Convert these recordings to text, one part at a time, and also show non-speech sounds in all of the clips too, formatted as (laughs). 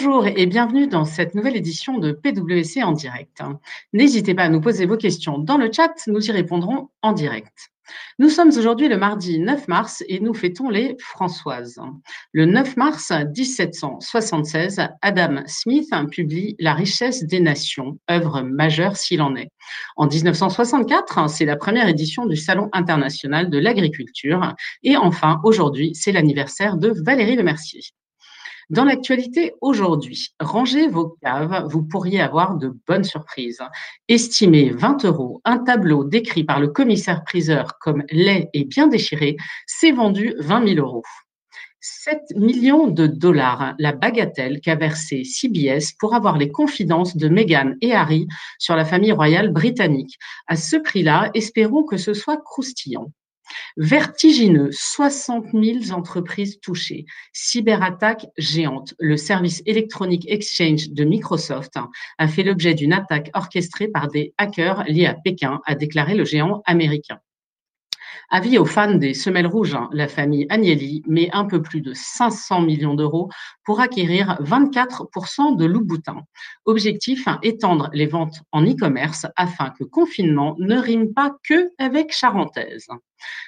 Bonjour et bienvenue dans cette nouvelle édition de PwC en direct. N'hésitez pas à nous poser vos questions dans le chat, nous y répondrons en direct. Nous sommes aujourd'hui le mardi 9 mars et nous fêtons les Françoises. Le 9 mars 1776, Adam Smith publie La richesse des nations, œuvre majeure s'il en est. En 1964, c'est la première édition du Salon international de l'agriculture. Et enfin, aujourd'hui, c'est l'anniversaire de Valérie Lemercier. Dans l'actualité aujourd'hui, rangez vos caves, vous pourriez avoir de bonnes surprises. Estimé 20 euros, un tableau décrit par le commissaire-priseur comme laid et bien déchiré, s'est vendu 20 000 euros. 7 millions de dollars, la bagatelle qu'a versé CBS pour avoir les confidences de Meghan et Harry sur la famille royale britannique. À ce prix-là, espérons que ce soit croustillant. Vertigineux, 60 000 entreprises touchées. Cyberattaque géante. Le service électronique Exchange de Microsoft a fait l'objet d'une attaque orchestrée par des hackers liés à Pékin, a déclaré le géant américain. Avis aux fans des semelles rouges, hein, la famille Agnelli met un peu plus de 500 millions d'euros pour acquérir 24% de Louboutin. Objectif, hein, étendre les ventes en e-commerce afin que confinement ne rime pas que avec charentaise.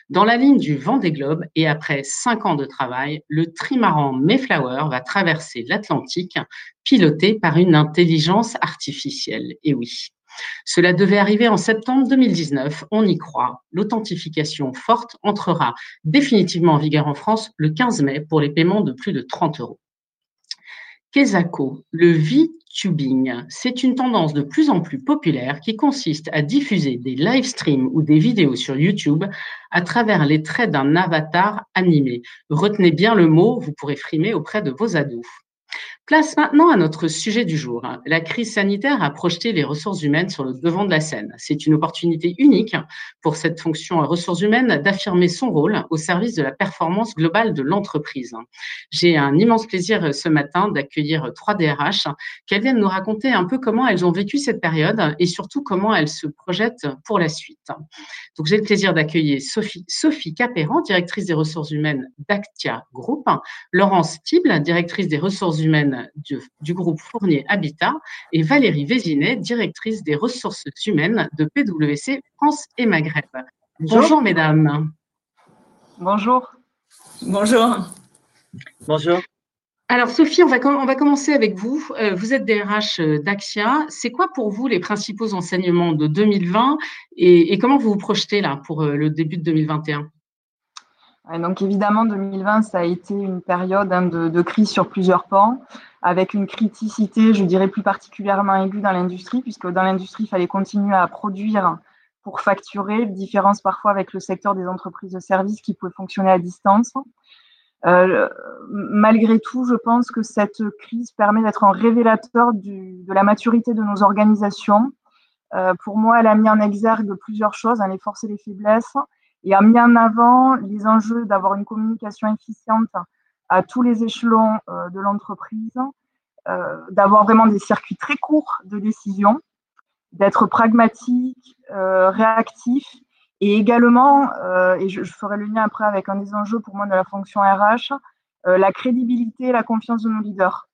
Dans la ligne du vent des globes et après cinq ans de travail, le trimaran Mayflower va traverser l'Atlantique piloté par une intelligence artificielle. Et oui, cela devait arriver en septembre 2019, on y croit. L'authentification forte entrera définitivement en vigueur en France le 15 mai pour les paiements de plus de 30 euros. Kesako, le VTubing, c'est une tendance de plus en plus populaire qui consiste à diffuser des live streams ou des vidéos sur YouTube à travers les traits d'un avatar animé. Retenez bien le mot, vous pourrez frimer auprès de vos ados. Place maintenant à notre sujet du jour. La crise sanitaire a projeté les ressources humaines sur le devant de la scène. C'est une opportunité unique pour cette fonction ressources humaines d'affirmer son rôle au service de la performance globale de l'entreprise. J'ai un immense plaisir ce matin d'accueillir trois DRH qu'elles viennent nous raconter un peu comment elles ont vécu cette période et surtout comment elles se projettent pour la suite. Donc j'ai le plaisir d'accueillir Sophie, Sophie Capéran, directrice des ressources humaines d'Actia Group, Laurence Tible, directrice des ressources humaines du, groupe Fournier Habitat, et Valérie Vézinet, directrice des ressources humaines de PwC France et Maghreb. Bonjour, mesdames. Bonjour. Bonjour. Bonjour. Alors Sophie, on va, on va commencer avec vous. Euh, vous êtes DRH euh, d'Axia. C'est quoi pour vous les principaux enseignements de 2020 et, comment vous vous projetez là pour euh, le début de 2021 donc évidemment, 2020, ça a été une période hein, de, de, crise sur plusieurs pans avec une criticité, je dirais plus particulièrement aiguë dans l'industrie, puisque dans l'industrie, il fallait continuer à produire pour facturer, différence parfois avec le secteur des entreprises de services qui pouvaient fonctionner à distance. Euh, malgré tout, je pense que cette crise permet d'être un révélateur de la maturité de nos organisations. Euh, pour moi, elle a mis en exergue plusieurs choses, hein, les forces et les faiblesses, et a mis en avant les enjeux d'avoir une communication efficiente à tous les échelons euh, de l'entreprise, euh, d'avoir vraiment des circuits très courts de décision, d'être pragmatique, euh, réactif et également, et je, ferai le lien après avec un des enjeux pour moi de la fonction RH, la crédibilité et la confiance de nos leaders.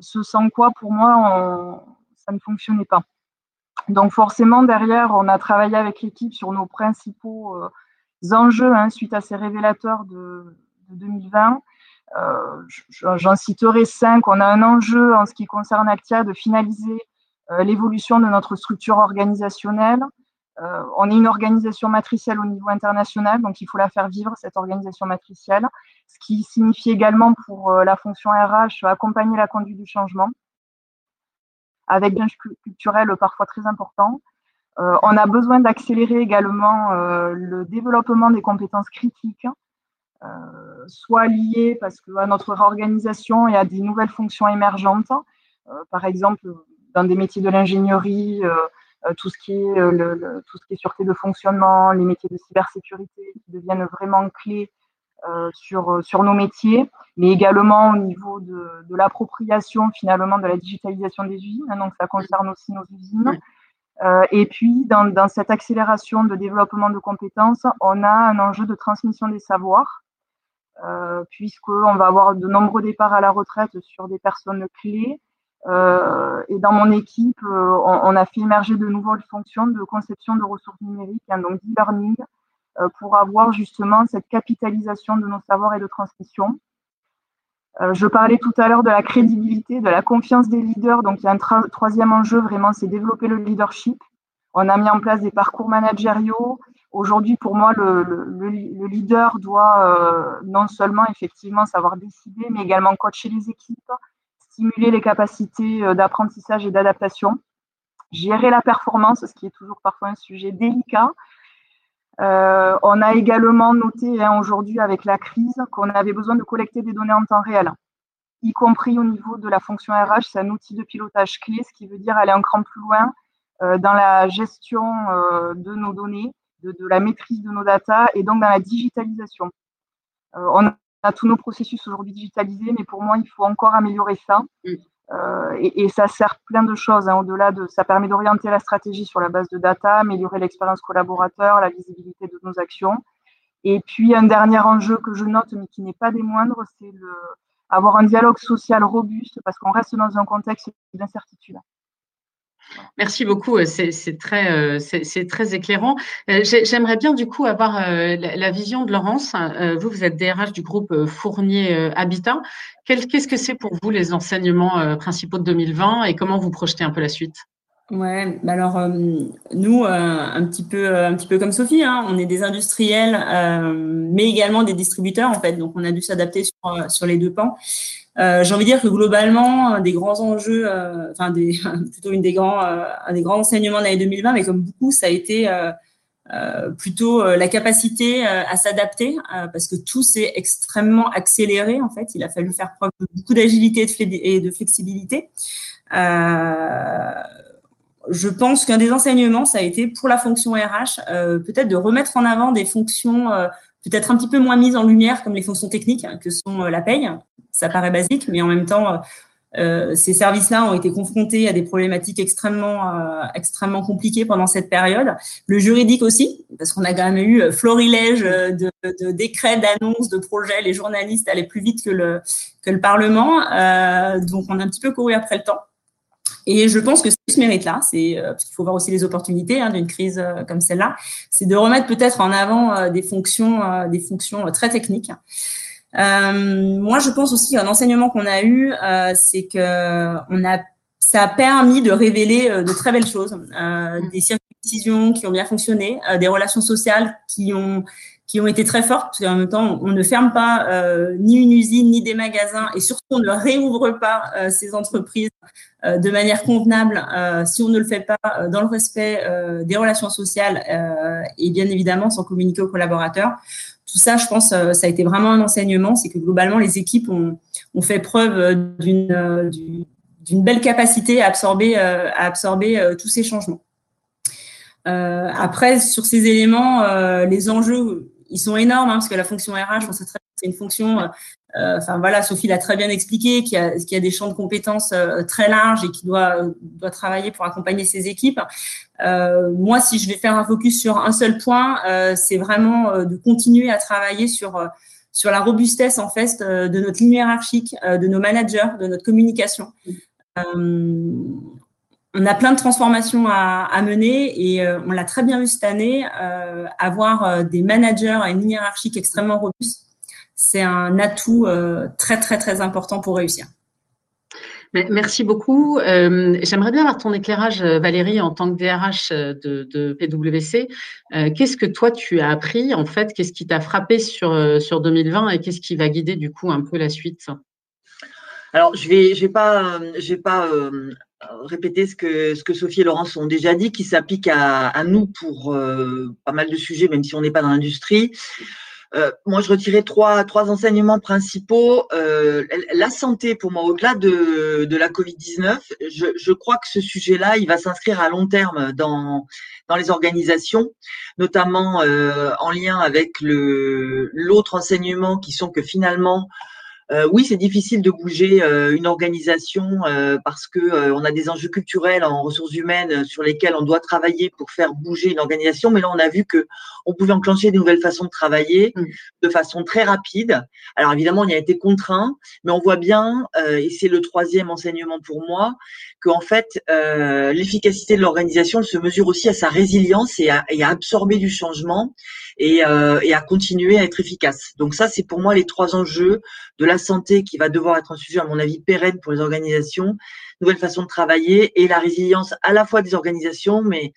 ce sans quoi, pour moi, ça ne fonctionnait pas. Donc forcément, derrière, on a travaillé avec l'équipe sur nos principaux enjeux hein, suite à ces révélateurs de, de 2020. Euh, j'en citerai cinq. On a un enjeu en ce qui concerne Actia de finaliser euh, l'évolution de notre structure organisationnelle. Euh, on est une organisation matricielle au niveau international, donc il faut la faire vivre, cette organisation matricielle, ce qui signifie également pour la fonction RH accompagner la conduite du changement, avec un culturel parfois très important. on a besoin d'accélérer également le développement des compétences critiques, euh, soit liées parce que à notre réorganisation et à des nouvelles fonctions émergentes. Euh, par exemple, dans des métiers de l'ingénierie, euh, tout ce qui est le, tout ce qui est sûreté de fonctionnement, les métiers de cybersécurité qui deviennent vraiment clés sur, sur nos métiers, mais également au niveau de, de l'appropriation finalement de la digitalisation des usines. Hein, donc ça concerne aussi nos usines. et puis, dans, dans, cette accélération de développement de compétences, on a un enjeu de transmission des savoirs euh, puisqu'on va avoir de nombreux départs à la retraite sur des personnes clés. Euh, et dans mon équipe, euh, on, a fait émerger de nouvelles fonctions de conception de ressources numériques, hein, donc d'e-learning, euh, pour avoir justement cette capitalisation de nos savoirs et de transmission. Euh, je parlais tout à l'heure de la crédibilité, de la confiance des leaders. Donc, il y a un troisième enjeu vraiment, c'est développer le leadership. On a mis en place des parcours managériaux. Aujourd'hui, pour moi, le, le, leader doit non seulement effectivement savoir décider, mais également coacher les équipes, stimuler les capacités euh, d'apprentissage et d'adaptation, gérer la performance, ce qui est toujours parfois un sujet délicat. Euh, on a également noté hein, aujourd'hui avec la crise qu'on avait besoin de collecter des données en temps réel, y compris au niveau de la fonction RH. C'est un outil de pilotage clé, ce qui veut dire aller un cran plus loin euh, dans la gestion de nos données, de, de, la maîtrise de nos data et donc dans la digitalisation. on a tous nos processus aujourd'hui digitalisés, mais pour moi, il faut encore améliorer ça. Mm. Euh, et, ça sert plein de choses. Hein, au-delà de, ça permet d'orienter la stratégie sur la base de data, améliorer l'expérience collaborateur, la visibilité de nos actions. Et puis un dernier enjeu que je note, mais qui n'est pas des moindres, c'est le, avoir un dialogue social robuste, parce qu'on reste dans un contexte d'incertitude. Merci beaucoup, euh, c'est très, euh, c'est très éclairant. Euh, j'aimerais bien du coup avoir la vision de Laurence. Vous, vous êtes DRH du groupe Fournier Habitat. Qu'est-ce que c'est pour vous les enseignements principaux de 2020 et comment vous projetez un peu la suite? Ouais, bah alors nous, un petit peu, un petit peu comme Sophie, hein, on est des industriels, mais également des distributeurs en fait. Donc on a dû s'adapter sur, sur les deux pans. Euh, j'ai envie de dire que globalement, des grands enjeux, euh, enfin des, (laughs) plutôt une des grands, euh, un des grands enseignements de l'année 2020, mais comme beaucoup, ça a été plutôt la capacité à s'adapter, parce que tout s'est extrêmement accéléré en fait. Il a fallu faire preuve de beaucoup d'agilité et de flexibilité. Je pense qu'un des enseignements, ça a été pour la fonction RH, peut-être de remettre en avant des fonctions peut-être un petit peu moins mises en lumière, comme les fonctions techniques, hein, que sont la paye, ça paraît basique, mais en même temps, euh, ces services-là ont été confrontés à des problématiques extrêmement, euh, extrêmement compliquées pendant cette période. Le juridique aussi, parce qu'on a quand même eu euh, florilège de, de décrets, d'annonces, de projets. Les journalistes allaient plus vite que le, que le Parlement. donc, on a un petit peu couru après le temps. Et je pense que ce mérite-là, c'est parce qu'il faut voir aussi les opportunités hein, d'une crise comme celle-là, c'est de remettre peut-être en avant des fonctions, des fonctions très techniques. Euh, moi, je pense aussi qu'un enseignement qu'on a eu, euh, c'est que on a, ça a permis de révéler euh, de très belles choses, euh, mm. des circuits de décision qui ont bien fonctionné, des relations sociales qui ont qui ont été très fortes, parce qu'en même temps, on ne ferme pas euh, ni une usine, ni des magasins, et surtout, on ne réouvre pas euh, ces entreprises euh, de manière convenable si on ne le fait pas dans le respect des relations sociales et bien évidemment sans communiquer aux collaborateurs tout ça, je pense, ça a été vraiment un enseignement, c'est que globalement, les équipes ont, fait preuve d'une belle capacité à absorber, à absorber tous ces changements. Après, sur ces éléments, les enjeux, ils sont énormes, hein, parce que la fonction RH, c'est une fonction euh, enfin voilà, Sophie l'a très bien expliqué, qu'il y, a, a des champs de compétences euh, très larges et qui doit, doit travailler pour accompagner ses équipes. Euh, moi, si je vais faire un focus sur un seul point, c'est vraiment de continuer à travailler sur sur la robustesse en fait de notre ligne hiérarchique, de nos managers, de notre communication. On a plein de transformations à, à mener et on l'a très bien vu cette année, avoir des managers et une ligne hiérarchique extrêmement robuste c'est un atout euh, très, très, très important pour réussir. Merci beaucoup. Euh, j'aimerais bien avoir ton éclairage, euh, Valérie, en tant que DRH de, PwC. qu'est-ce que toi, tu as appris, en fait? Qu'est-ce qui t'a frappé sur, sur 2020 et qu'est-ce qui va guider, du coup, un peu la suite? Alors, je vais, je vais pas, je vais pas répéter ce que, ce que Sophie et Laurence ont déjà dit, qui s'applique à, à, nous pour pas mal de sujets, même si on n'est pas dans l'industrie. Euh, moi, je retirais trois, trois enseignements principaux. Euh, la santé, pour moi, au-delà de, de la Covid-19, je, je, crois que ce sujet-là, il va s'inscrire à long terme dans, dans les organisations, notamment euh, en lien avec l'autre enseignement qui sont que finalement, euh, oui, c'est difficile de bouger euh, une organisation euh, parce que on a des enjeux culturels en ressources humaines sur lesquels on doit travailler pour faire bouger une organisation. Mais là, on a vu que on pouvait enclencher de nouvelles façons de travailler mmh. de façon très rapide. Alors évidemment, on y a été contraint, mais on voit bien, et c'est le troisième enseignement pour moi, qu'en fait, l'efficacité de l'organisation se mesure aussi à sa résilience et à, et à absorber du changement et, et à continuer à être efficace. Donc ça, c'est pour moi les trois enjeux de la santé qui va devoir être un sujet, à mon avis, pérenne pour les organisations, nouvelle façon de travailler et la résilience à la fois des organisations, mais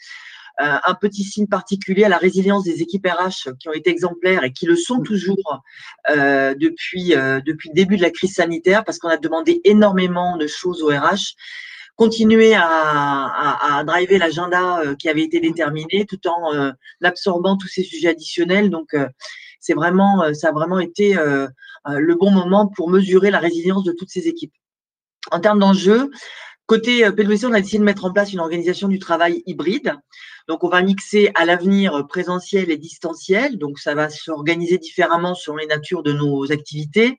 euh, un petit signe particulier à la résilience des équipes RH qui ont été exemplaires et qui le sont toujours euh, depuis, euh, depuis le début de la crise sanitaire parce qu'on a demandé énormément de choses aux RH continuer à, à, à driver l'agenda qui avait été déterminé tout en absorbant tous ces sujets additionnels. Donc, c'est vraiment, ça a vraiment été euh, le bon moment pour mesurer la résilience de toutes ces équipes. En termes d'enjeux, Côté euh, PwC, on a décidé de mettre en place une organisation du travail hybride. Donc, on va mixer à l'avenir présentiel et distanciel. Donc, ça va s'organiser différemment selon les natures de nos activités.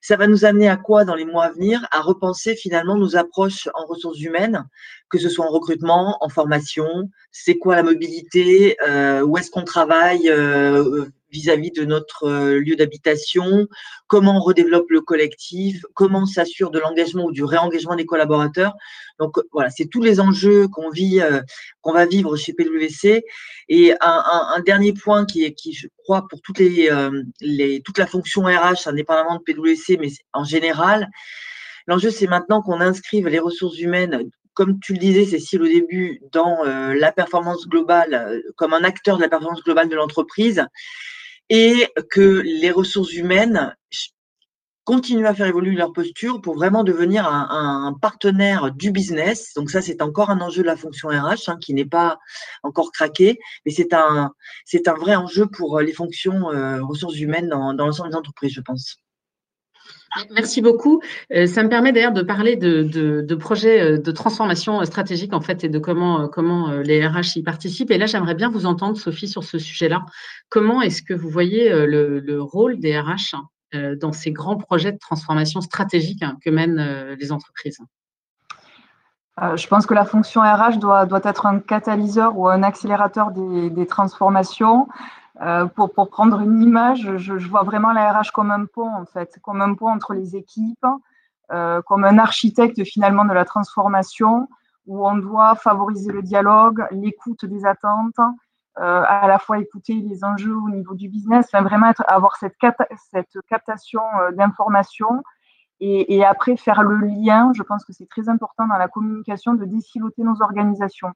Ça va nous amener à quoi dans les mois à venir? À repenser finalement nos approches en ressources humaines, que ce soit en recrutement, en formation. C'est quoi la mobilité euh, Où est-ce qu'on travaille euh, vis-à-vis de notre euh, lieu d'habitation, comment on redéveloppe le collectif, comment on s'assure de l'engagement ou du réengagement des collaborateurs. Donc voilà, c'est tous les enjeux qu'on vit, euh, qu'on va vivre chez PwC. Et un, dernier point qui est, qui je crois pour toutes les, euh, les toute la fonction RH, indépendamment de PwC, mais en général, l'enjeu c'est maintenant qu'on inscrive les ressources humaines comme tu le disais, Cécile, au début, dans la performance globale, comme un acteur de la performance globale de l'entreprise, et que les ressources humaines continuent à faire évoluer leur posture pour vraiment devenir un, partenaire du business. Donc ça, c'est encore un enjeu de la fonction RH hein, qui n'est pas encore craqué, mais c'est un, c'est un vrai enjeu pour les fonctions euh, ressources humaines dans l'ensemble des entreprises, je pense. Merci beaucoup. Euh, ça me permet d'ailleurs de parler de, projets euh, de transformation stratégique en fait et de comment, euh, les RH y participent. Et là, j'aimerais bien vous entendre, Sophie, sur ce sujet-là. Comment est-ce que vous voyez le, rôle des RH dans ces grands projets de transformation stratégique hein, que mènent les entreprises? Je pense que la fonction RH doit, doit être un catalyseur ou un accélérateur des transformations. Euh, pour, prendre une image, je, vois vraiment la RH comme un pont, en fait, comme un pont entre les équipes, euh, comme un architecte finalement de la transformation, où on doit favoriser le dialogue, l'écoute des attentes, euh, à la fois écouter les enjeux au niveau du business, vraiment avoir cette, cette captation d'informations et, et, après faire le lien. Je pense que c'est très important dans la communication de déciloter nos organisations.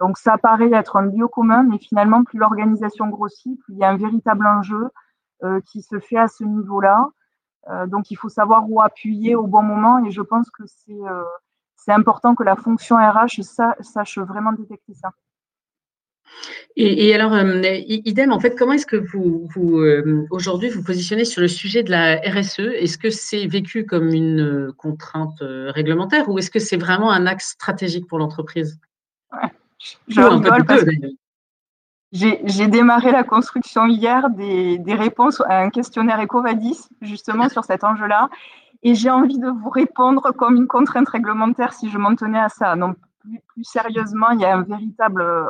Donc ça paraît être un lieu commun, mais finalement, plus l'organisation grossit, plus il y a un véritable enjeu euh, qui se fait à ce niveau-là. Euh, donc il faut savoir où appuyer au bon moment et je pense que c'est euh, important que la fonction RH sache vraiment détecter ça. Et, alors, idem, en fait, comment est-ce que vous, vous aujourd'hui, vous positionnez sur le sujet de la RSE Est-ce que c'est vécu comme une contrainte réglementaire ou est-ce que c'est vraiment un axe stratégique pour l'entreprise? Je rigole parce que j'ai démarré la construction hier des, réponses à un questionnaire EcoVadis, justement sur cet enjeu-là. Et j'ai envie de vous répondre comme une contrainte réglementaire si je m'en tenais à ça. Non, plus, sérieusement, il y a un véritable euh,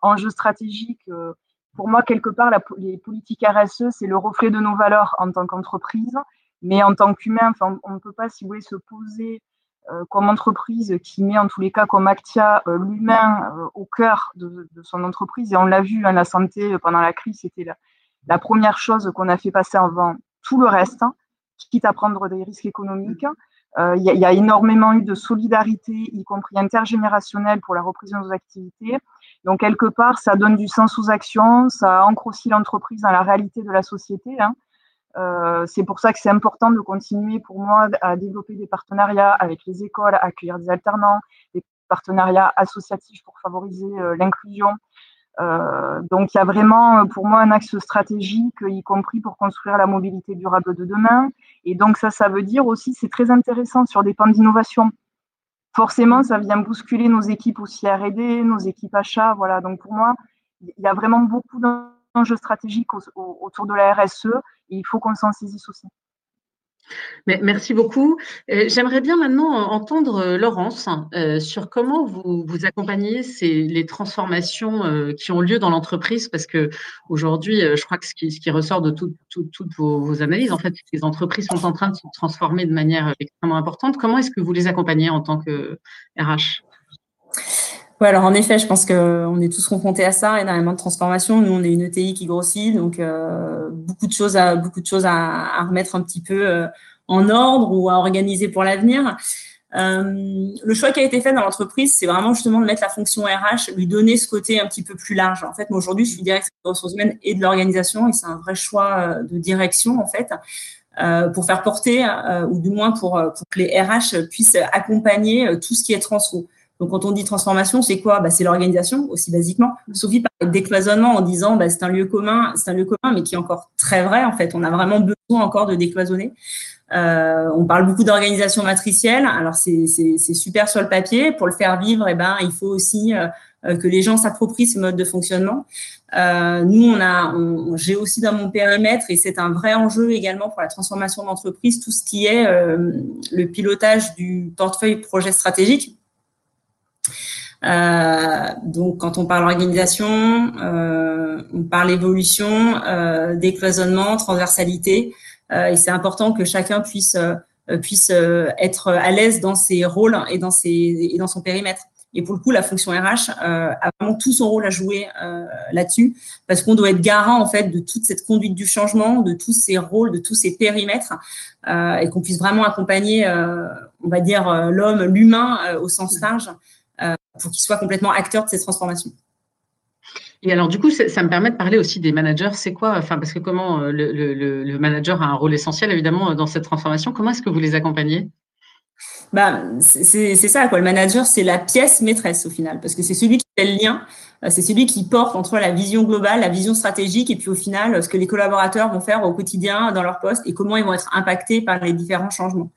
enjeu stratégique. Euh, pour moi, quelque part, les politiques RSE, c'est le reflet de nos valeurs en tant qu'entreprise. Mais en tant qu'humain, on ne peut pas, si vous voulez, se poser comme entreprise qui met en tous les cas comme Actia euh, l'humain euh, au cœur de, son entreprise. Et on l'a vu, hein, la santé pendant la crise, c'était la, première chose qu'on a fait passer avant tout le reste, hein, quitte à prendre des risques économiques. Il y, a énormément eu de solidarité, y compris intergénérationnelle, pour la reprise de nos activités. Donc, quelque part, ça donne du sens aux actions, ça ancre aussi l'entreprise dans la réalité de la société. Hein. Euh, c'est pour ça que c'est important de continuer pour moi à développer des partenariats avec les écoles, à accueillir des alternants, des partenariats associatifs pour favoriser euh, l'inclusion. Euh, donc il y a vraiment pour moi un axe stratégique, y compris pour construire la mobilité durable de demain. Et donc ça, ça veut dire aussi, c'est très intéressant sur des pans d'innovation. Forcément, ça vient bousculer nos équipes aussi R&D, nos équipes achats. Voilà. Donc pour moi, il y a vraiment beaucoup d'enjeux stratégiques autour de la RSE il faut qu'on s'en saisisse aussi. Merci beaucoup. Euh, j'aimerais bien maintenant entendre euh, Laurence euh, sur comment vous, vous accompagnez les transformations qui ont lieu dans l'entreprise, parce que aujourd'hui, je crois que ce qui, ressort de toutes vos, analyses, en fait, les entreprises sont en train de se transformer de manière extrêmement importante. Comment est-ce que vous les accompagnez en tant que RH oui, alors en effet, je pense qu'on est tous confrontés à ça, énormément de transformations. Nous, on est une ETI qui grossit, donc beaucoup de choses à beaucoup de choses à, remettre un petit peu en ordre ou à organiser pour l'avenir. Euh, le choix qui a été fait dans l'entreprise, c'est vraiment justement de mettre la fonction RH, lui donner ce côté un petit peu plus large. En fait, moi aujourd'hui, je suis directrice des ressources humaines et de l'organisation, et c'est un vrai choix euh, de direction en fait. Euh, pour faire porter, euh, ou du moins pour, pour, que les RH puissent accompagner tout ce qui est transfo. Donc, quand on dit transformation, c'est quoi? Bah, C'est l'organisation, aussi basiquement. Sophie parle de décloisonnement en disant bah, c'est un lieu commun, c'est un lieu commun, mais qui est encore très vrai en fait. On a vraiment besoin encore de décloisonner. Euh, on parle beaucoup d'organisation matricielle. Alors c'est super sur le papier. Pour le faire vivre, eh ben il faut aussi euh, euh, que les gens s'approprient ce mode de fonctionnement. Euh, nous, on a, j'ai aussi dans mon périmètre et c'est un vrai enjeu également pour la transformation d'entreprise tout ce qui est le pilotage du portefeuille projet stratégique. Donc, quand on parle organisation, on parle évolution, décloisonnement, transversalité. Euh, et c'est important que chacun puisse euh, puisse euh, être à l'aise dans ses rôles et dans ses dans son périmètre. Et pour le coup, la fonction RH euh, a vraiment tout son rôle à jouer euh, là-dessus, parce qu'on doit être garant en fait de toute cette conduite du changement, de tous ces rôles, de tous ces périmètres, euh, et qu'on puisse vraiment accompagner, on va dire, l'homme, l'humain au sens large, pour qu'il soit complètement acteur de ces transformations. Et alors, du coup, ça me permet de parler aussi des managers. C'est quoi, enfin, parce que comment euh, le, le, le, manager a un rôle essentiel, évidemment, dans cette transformation. Comment est-ce que vous les accompagnez? Bah, c'est ça, quoi. Le manager, c'est la pièce maîtresse au final, parce que c'est celui qui fait le lien, euh, c'est celui qui porte entre la vision globale, la vision stratégique, et puis au final, ce que les collaborateurs vont faire au quotidien dans leur poste et comment ils vont être impactés par les différents changements.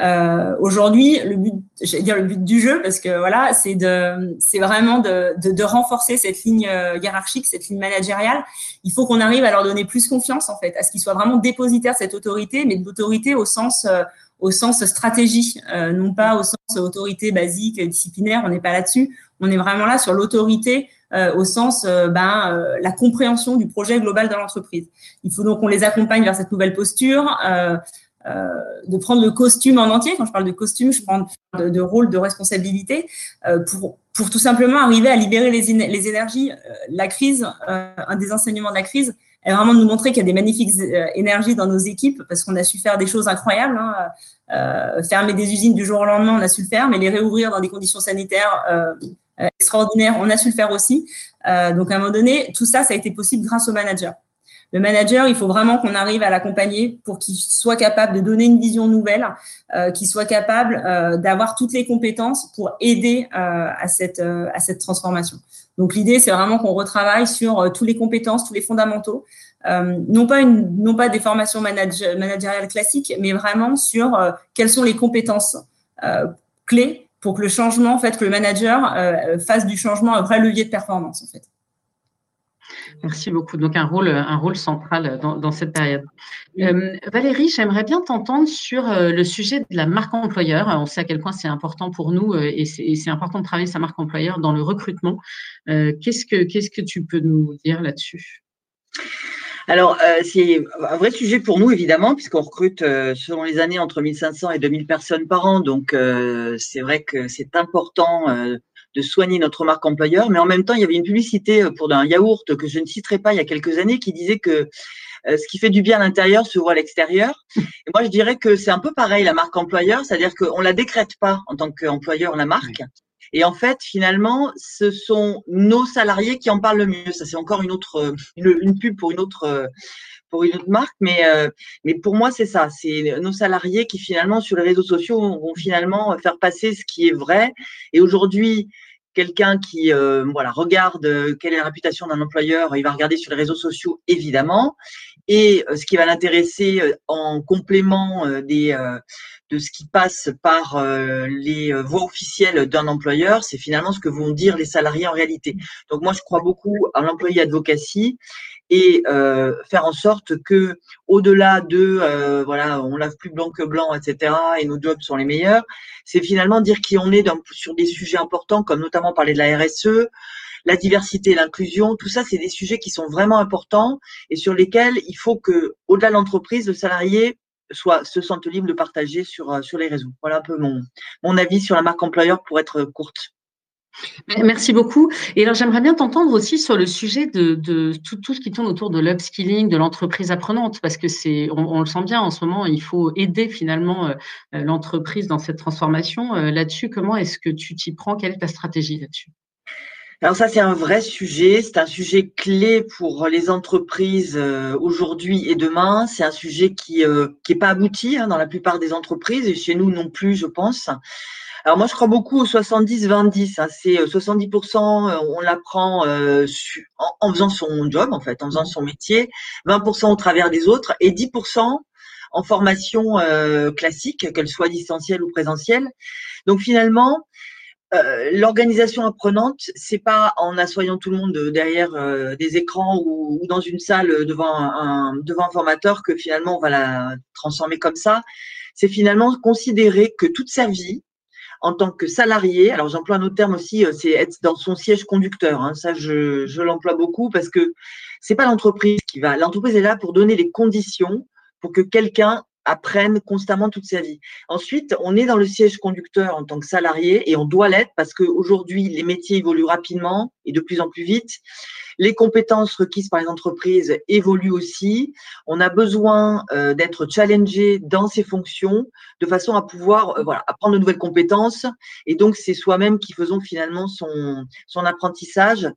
Euh, Aujourd'hui, le but, j'allais dire le but du jeu, parce que voilà, c'est de, c'est vraiment de, de, de, renforcer cette ligne euh, hiérarchique, cette ligne managériale. Il faut qu'on arrive à leur donner plus confiance en fait, à ce qu'ils soient vraiment dépositaires de cette autorité, mais de l'autorité au sens euh, au sens stratégie, euh, non pas au sens autorité basique, disciplinaire, on n'est pas là-dessus. On est vraiment là sur l'autorité euh, au sens euh, ben, la compréhension du projet global de l'entreprise. Il faut donc qu'on les accompagne vers cette nouvelle posture, de prendre le costume en entier. Quand je parle de costume, je parle de, rôle, de responsabilité, pour, pour tout simplement arriver à libérer les, les énergies. la crise, un des enseignements de la crise, et vraiment de nous montrer qu'il y a des magnifiques euh, énergies dans nos équipes parce qu'on a su faire des choses incroyables. Hein. Euh, fermer des usines du jour au lendemain, on a su le faire, mais les réouvrir dans des conditions sanitaires euh, extraordinaires, on a su le faire aussi. donc à un moment donné, tout ça, ça a été possible grâce au manager. Le manager, il faut vraiment qu'on arrive à l'accompagner pour qu'il soit capable de donner une vision nouvelle, euh, qu'il soit capable euh, d'avoir toutes les compétences pour aider euh, à, cette, à cette transformation. Donc l'idée, c'est vraiment qu'on retravaille sur toutes les compétences, tous les fondamentaux, non pas non pas des formations managériales classiques, mais vraiment sur quelles sont les compétences clés pour que le changement, en fait, que le manager fasse du changement un vrai levier de performance, en fait. Merci beaucoup. Donc un rôle, un rôle central dans, cette période. Euh, Valérie, j'aimerais bien t'entendre sur euh, le sujet de la marque employeur. On sait à quel point c'est important pour nous euh, et c'est important de travailler sa marque employeur dans le recrutement. qu'est-ce que qu'est-ce que tu peux nous dire là-dessus? Alors, c'est un vrai sujet pour nous, évidemment, puisqu'on recrute selon les années entre 1500 et 2000 personnes par an. Donc, c'est vrai que c'est important de soigner notre marque employeur. Mais en même temps, il y avait une publicité euh, pour un yaourt que je ne citerai pas il y a quelques années qui disait que euh, ce qui fait du bien à l'intérieur se voit à l'extérieur. Et moi, je dirais que c'est un peu pareil, la marque employeur, c'est-à-dire qu'on la décrète pas en tant qu'employeur, la marque. Et en fait, finalement, ce sont nos salariés qui en parlent le mieux. Ça, c'est encore une autre, une, pub pour une autre, pour une autre marque, mais, mais pour moi, c'est ça. C'est nos salariés qui finalement, sur les réseaux sociaux, vont finalement faire passer ce qui est vrai. Et aujourd'hui, quelqu'un qui euh, voilà regarde euh, quelle est la réputation d'un employeur, il va regarder sur les réseaux sociaux évidemment, et euh, ce qui va l'intéresser en complément des de ce qui passe par les voies officielles d'un employeur, c'est finalement ce que vont dire les salariés en réalité. Donc moi je crois beaucoup à l'employé advocacy et faire en sorte que, au-delà de, voilà, on lave plus blanc que blanc, etc., et nos jobs sont les meilleurs, c'est finalement dire qui on est sur des sujets importants, comme notamment parler de la RSE, la diversité l'inclusion, tout ça, c'est des sujets qui sont vraiment importants et sur lesquels il faut que, au-delà de l'entreprise, le salarié soit se sente libre de partager sur, euh, sur les réseaux. Voilà un peu mon, mon avis sur la marque employeur pour être courte. Merci beaucoup. Et alors, j'aimerais bien t'entendre aussi sur le sujet de, tout, ce qui tourne autour de l'upskilling, de l'entreprise apprenante, parce que c'est, on, le sent bien en ce moment, il faut aider finalement euh, l'entreprise dans cette transformation. Euh, là-dessus, comment est-ce que tu t'y prends? Quelle est ta stratégie là-dessus? Alors ça, c'est un vrai sujet. C'est un sujet clé pour les entreprises euh, aujourd'hui et demain. C'est un sujet qui euh, qui est pas abouti hein, dans la plupart des entreprises et chez nous non plus, je pense. Alors moi, je crois beaucoup au 70-20-10. Hein. C'est 70%, euh, on l'apprend en, en, faisant son job, en fait, en faisant son métier, 20% au travers des autres et 10% en formation classique, qu'elle soit distancielle ou présentielle. Donc finalement, euh, l'organisation apprenante, c'est pas en assoyant tout le monde derrière euh, des écrans ou, dans une salle devant un, devant un formateur que finalement on va la transformer comme ça. C'est finalement considérer que toute sa vie, en tant que salarié, alors j'emploie un autre terme aussi, euh, c'est être dans son siège conducteur. Hein, ça, je, je l'emploie beaucoup parce que c'est pas l'entreprise qui va. L'entreprise est là pour donner les conditions pour que quelqu'un apprennent constamment toute sa vie. Ensuite, on est dans le siège conducteur en tant que salarié et on doit l'être parce qu'aujourd'hui, les métiers évoluent rapidement et de plus en plus vite. Les compétences requises par les entreprises évoluent aussi. On a besoin euh, d'être challengé dans ces fonctions de façon à pouvoir euh, voilà, apprendre de nouvelles compétences. Et donc, c'est soi-même qui faisons finalement son, son apprentissage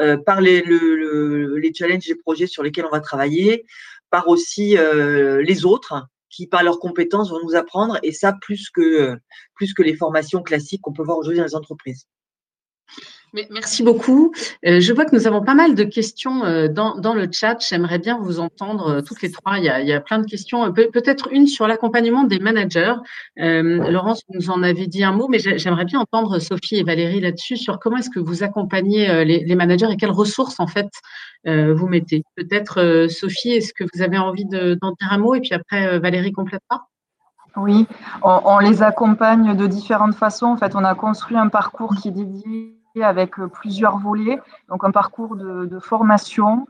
euh, par les, le, les challenges et projets sur lesquels on va travailler, par aussi les autres qui, par leurs compétences, vont nous apprendre, et ça plus que, plus que les formations classiques qu'on peut voir aujourd'hui dans les entreprises. Merci beaucoup. Euh, je vois que nous avons pas mal de questions euh, dans, dans le chat. J'aimerais bien vous entendre euh, toutes les trois. Il y a, il y a plein de questions. Peut-être une sur l'accompagnement des managers. Laurence, vous nous en avez dit un mot, mais j'aimerais bien entendre Sophie et Valérie là-dessus sur comment est-ce que vous accompagnez les, les, managers et quelles ressources en fait vous mettez. Peut-être Sophie, est-ce que vous avez envie d'en dire un mot et puis après Valérie complétera Oui, on, on les accompagne de différentes façons. En fait, on a construit un parcours qui est dédié avec euh, plusieurs volets, donc un parcours de, formation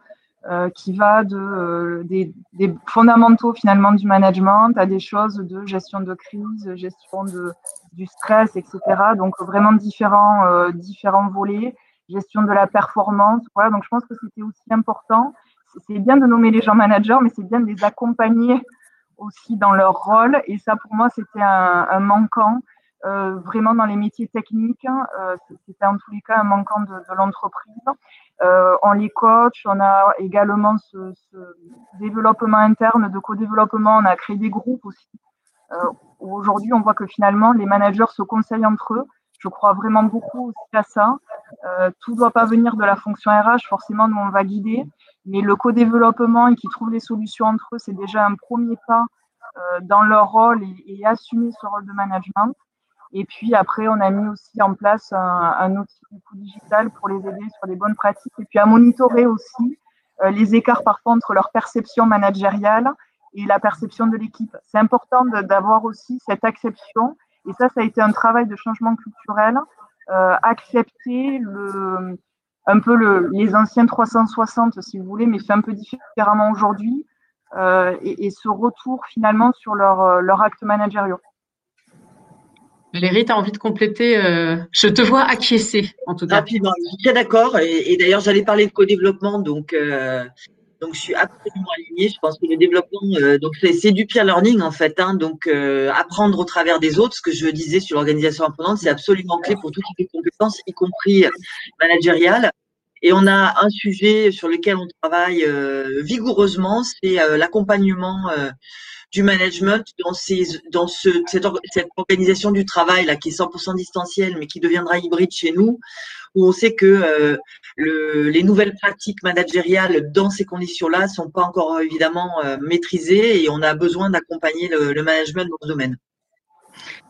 euh, qui va euh, des, fondamentaux finalement du management à des choses de gestion de crise, gestion du stress, etc. Donc vraiment différents, différents volets, gestion de la performance. Voilà, donc je pense que c'était aussi important. C'est bien de nommer les gens managers, mais c'est bien de les accompagner aussi dans leur rôle. Et ça, pour moi, c'était un manquant euh, vraiment dans les métiers techniques. Hein, euh, C'était en tous les cas un manquant de, de l'entreprise. Euh, on les coach, on a également ce, ce développement interne de co-développement, on a créé des groupes aussi. Euh, Aujourd'hui, on voit que finalement, les managers se conseillent entre eux. Je crois vraiment beaucoup aussi à ça. Euh, tout ne doit pas venir de la fonction RH, forcément, nous, on va guider. Mais le co-développement et qui trouvent les solutions entre eux, c'est déjà un premier pas euh, dans leur rôle et, et assumer ce rôle de management. Et puis après, on a mis aussi en place un, outil digital pour les aider sur les bonnes pratiques et puis à monitorer aussi euh, les écarts parfois entre leur perception managériale et la perception de l'équipe. C'est important d'avoir aussi cette acception et ça, ça a été un travail de changement culturel. Euh, accepter le, un peu le, les anciens 360, si vous voulez, mais fait un peu différemment aujourd'hui, euh, et, ce retour finalement sur leur, leur acte managériaux. Valérie, tu as envie de compléter euh, Je te vois acquiescer, en tout cas. Rapidement, je suis d'accord. Et, d'ailleurs, j'allais parler de co-développement, donc, euh, donc je suis absolument alignée. Je pense que le développement, euh, donc c'est du peer learning en fait. Hein, donc apprendre au travers des autres, ce que je disais sur l'organisation apprenante, c'est absolument clé pour toutes les compétences, y compris managériales. Et on a un sujet sur lequel on travaille vigoureusement, c'est l'accompagnement du management dans, ces, dans ce, cette, cette, organisation du travail là qui est 100% distancielle mais qui deviendra hybride chez nous, où on sait que euh, le, les nouvelles pratiques managériales dans ces conditions-là sont pas encore évidemment euh, maîtrisées et on a besoin d'accompagner le, le, management dans ce domaine.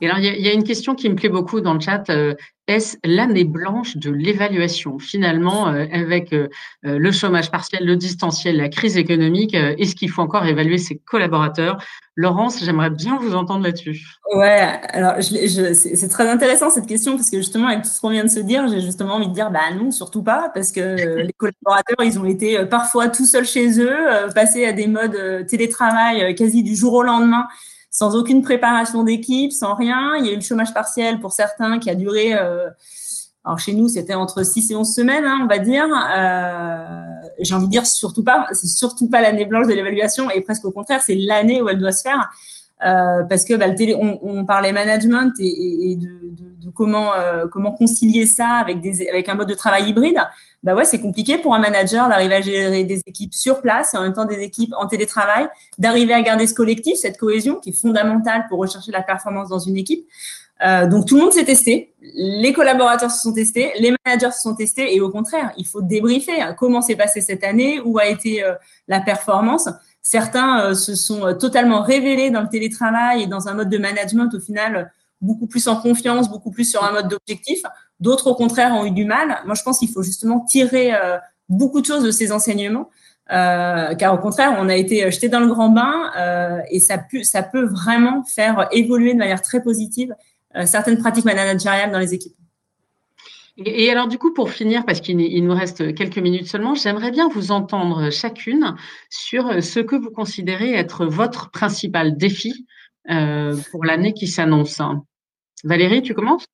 Et alors, il y, a une question qui me plaît beaucoup dans le chat. Euh, est-ce l'année blanche de l'évaluation? Finalement, euh, avec euh, le chômage partiel, le distanciel, la crise économique, est-ce qu'il faut encore évaluer ses collaborateurs? Laurence, j'aimerais bien vous entendre là-dessus. Ouais, alors c'est très intéressant cette question parce que justement, avec tout ce qu'on vient de se dire, j'ai justement envie de dire, bah non, surtout pas, parce que (laughs) les collaborateurs, ils ont été parfois tout seuls chez eux, passés à des modes télétravail quasi du jour au lendemain sans aucune préparation d'équipe, sans rien. Il y a eu le chômage partiel pour certains qui a duré, euh, alors chez nous, c'était entre 6 et 11 semaines, hein, on va dire. Euh, J'ai envie de dire surtout pas, c'est surtout pas l'année blanche de l'évaluation, et presque au contraire, c'est l'année où elle doit se faire. Euh, parce que bah, on, parlait management et, de, comment comment concilier ça avec avec un mode de travail hybride. Bah ouais, c'est compliqué pour un manager d'arriver à gérer des équipes sur place et en même temps des équipes en télétravail, d'arriver à garder ce collectif, cette cohésion qui est fondamentale pour rechercher la performance dans une équipe. Euh, donc tout le monde s'est testé, les collaborateurs se sont testés, les managers se sont testés et au contraire, il faut débriefer hein, comment s'est passé cette année, où a été euh, la performance. Certains euh, se sont totalement révélés dans le télétravail et dans un mode de management au final beaucoup plus en confiance, beaucoup plus sur un mode d'objectif. D'autres, au contraire, ont eu du mal. Moi, je pense qu'il faut justement tirer euh, beaucoup de choses de ces enseignements, car au contraire, on a été jeté dans le grand bain et ça, peut, vraiment faire évoluer de manière très positive certaines pratiques managériales dans les équipes. Et, alors, du coup, pour finir, parce qu'il nous reste quelques minutes seulement, j'aimerais bien vous entendre chacune sur ce que vous considérez être votre principal défi euh, pour l'année qui s'annonce. Valérie, tu commences?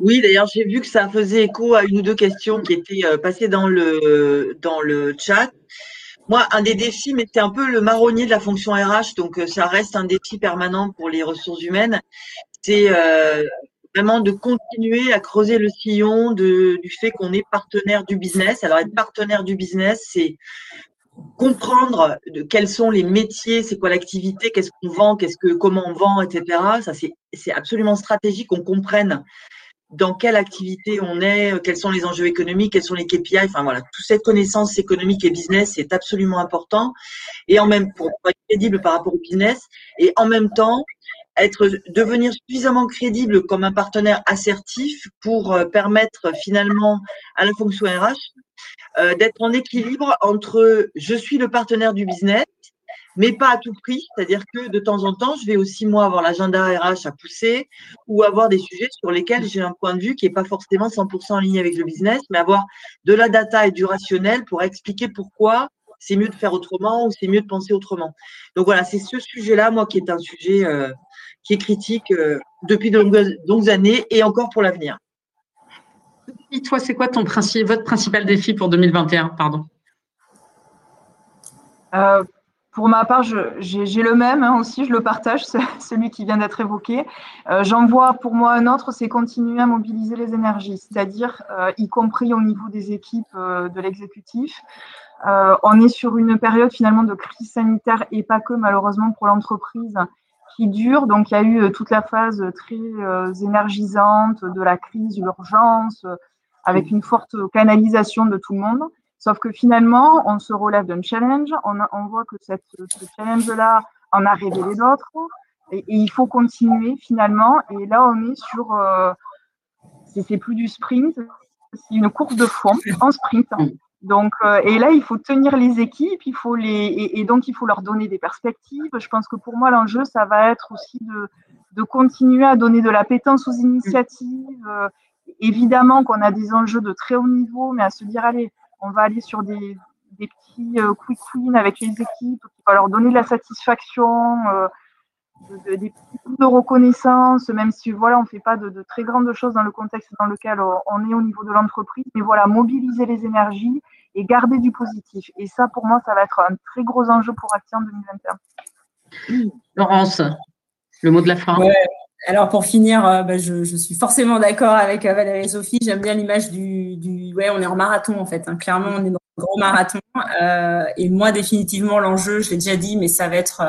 Oui, d'ailleurs, j'ai vu que ça faisait écho à une ou deux questions qui étaient euh, passées dans le, dans le chat. Moi, un des défis, mais c'est un peu le marronnier de la fonction RH, donc euh, ça reste un défi permanent pour les ressources humaines. C'est vraiment de continuer à creuser le sillon du fait qu'on est partenaire du business. Alors être partenaire du business, c'est comprendre quels sont les métiers, c'est quoi l'activité, qu'est-ce qu'on vend, qu'est-ce que comment on vend, etc. Ça c'est absolument stratégique qu'on comprenne dans quelle activité on est, quels sont les enjeux économiques, quels sont les KPI. Enfin voilà, toute cette connaissance économique et business c'est absolument important. Et en même pour être crédible par rapport au business et en même temps être devenir suffisamment crédible comme un partenaire assertif pour euh, permettre finalement à la fonction RH euh, d'être en équilibre entre je suis le partenaire du business, mais pas à tout prix. C'est-à-dire que de temps en temps, je vais aussi moi avoir l'agenda RH à pousser ou avoir des sujets sur lesquels j'ai un point de vue qui n'est pas forcément 100% en ligne avec le business, mais avoir de la data et du rationnel pour expliquer pourquoi c'est mieux de faire autrement ou c'est mieux de penser autrement. Donc voilà, c'est ce sujet-là, moi, qui est un sujet euh, qui est critique euh, depuis de longues, années et encore pour l'avenir. Et toi, c'est quoi ton votre principal défi pour 2021 Pardon. Euh, pour ma part, j'ai le même hein, aussi, je le partage, (laughs) celui qui vient d'être évoqué. Euh, j'en vois pour moi un autre, c'est continuer à mobiliser les énergies, c'est-à-dire y compris au niveau des équipes de l'exécutif. on est sur une période finalement de crise sanitaire et pas que malheureusement pour l'entreprise qui dure. Donc, il y a eu euh, toute la phase très euh, énergisante de la crise, l'urgence, euh, avec une forte canalisation de tout le monde. Sauf que finalement, on se relève d'un challenge, on, voit que ce challenge-là en a révélé d'autres, et, il faut continuer finalement. Et là, on est sur, euh, c'est plus du sprint, c'est une course de fond en sprint. Donc, euh, et là, il faut tenir les équipes, il faut les, et, donc il faut leur donner des perspectives. Je pense que pour moi, l'enjeu, ça va être aussi de, continuer à donner de la pétence aux initiatives. Euh, évidemment qu'on a des enjeux de très haut niveau, mais à se dire, allez, on va aller sur des, des petits euh, quick wins avec les équipes, qui va leur donner de la satisfaction. Euh, des petits coups de reconnaissance, même si voilà, on ne fait pas de, très grandes choses dans le contexte dans lequel on est au niveau de l'entreprise, mais voilà, mobiliser les énergies et garder du positif. Et ça, pour moi, ça va être un très gros enjeu pour Action 2021. Laurence, le mot de la fin. Alors pour finir, euh, bah, je, suis forcément d'accord avec euh, Valérie et Sophie. J'aime bien l'image du, du, ouais, on est en marathon en fait. Hein. Clairement, on est dans un gros marathon. Euh, et moi, définitivement, l'enjeu, je l'ai déjà dit, mais ça va être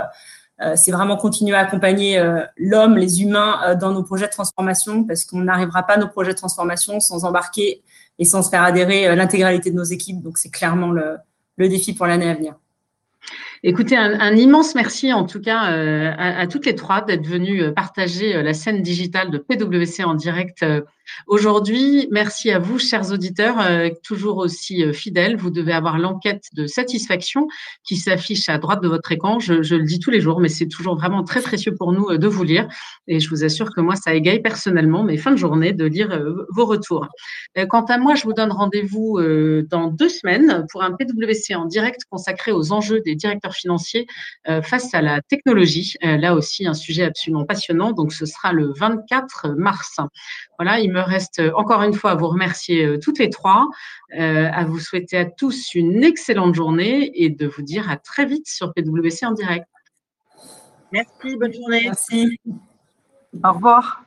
c'est vraiment continuer à accompagner l'homme, les humains dans nos projets de transformation parce qu'on n'arrivera pas à nos projets de transformation sans embarquer et sans se faire adhérer l'intégralité de nos équipes. Donc, c'est clairement le, défi pour l'année à venir. Écoutez, un, immense merci en tout cas euh, à, toutes les trois d'être venues euh, partager euh, la scène digitale de PwC en direct aujourd'hui. Merci à vous, chers auditeurs, toujours aussi fidèles. Vous devez avoir l'enquête de satisfaction qui s'affiche à droite de votre écran. Je, le dis tous les jours, mais c'est toujours vraiment très précieux pour nous de vous lire. Et je vous assure que moi, ça égaye personnellement mes fins de journée de lire vos retours. Quant à moi, je vous donne rendez-vous dans deux semaines pour un PwC en direct consacré aux enjeux des directeurs financiers euh, face à la technologie. Euh, là aussi, un sujet absolument passionnant. Donc, ce sera le 24 mars. Voilà, il me reste encore une fois à vous remercier euh, toutes les trois, à vous souhaiter à tous une excellente journée et de vous dire à très vite sur PwC en direct. Merci, bonne journée. Merci. Au revoir.